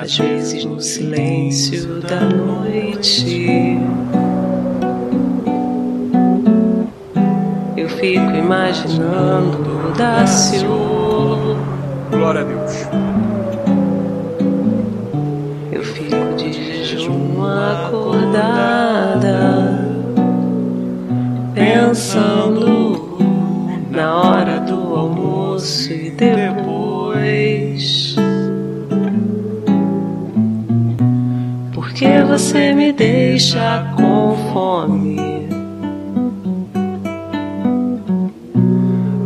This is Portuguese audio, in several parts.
às vezes no silêncio da noite. Eu fico imaginando o Daciolo. Glória a Deus. Eu fico de jejum acordada, pensando na hora do almoço e depois. Porque você me deixa com fome?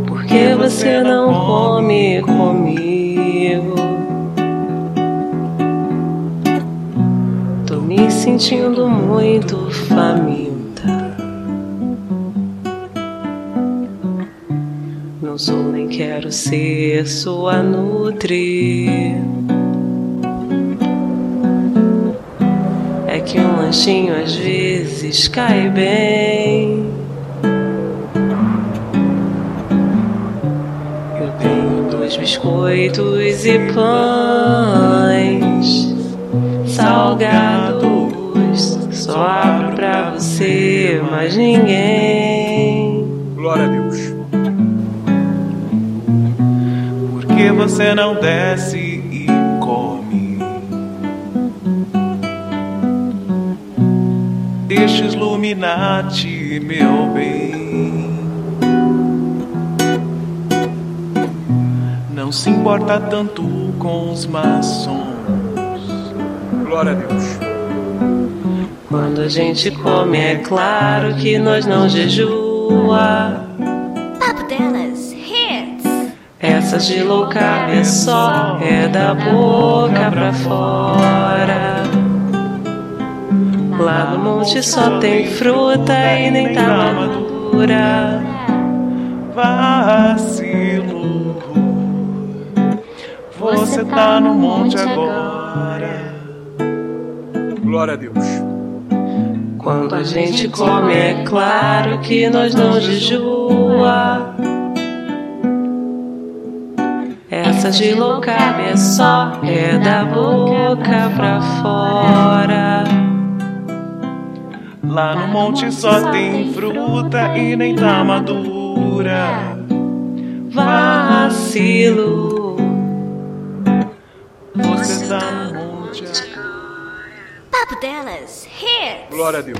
Porque você não come comigo? Tô me sentindo muito faminta. Não sou nem quero ser sua nutri. Que um lanchinho às vezes cai bem. Eu tenho dois biscoitos e pães salgados. Só abro pra você, mas ninguém. Glória a Deus. Por que você não desce Deixa Illuminati, meu bem. Não se importa tanto com os maçons. Glória a Deus. Quando a gente come, é claro que nós não jejua. Papo delas, hits. Essas de low carb é só, é da boca pra fora. Monte só tem fruta e nem tá madura. Vacilo. Você tá no monte agora. Glória a Deus. Quando a gente come, é claro que nós não jejua. Essa de low carb é só, é da boca pra fora. Lá no monte só tem fruta e nem tá madura. Vacilo. Você tá no monte agora. Papo delas, hits. Glória a Deus.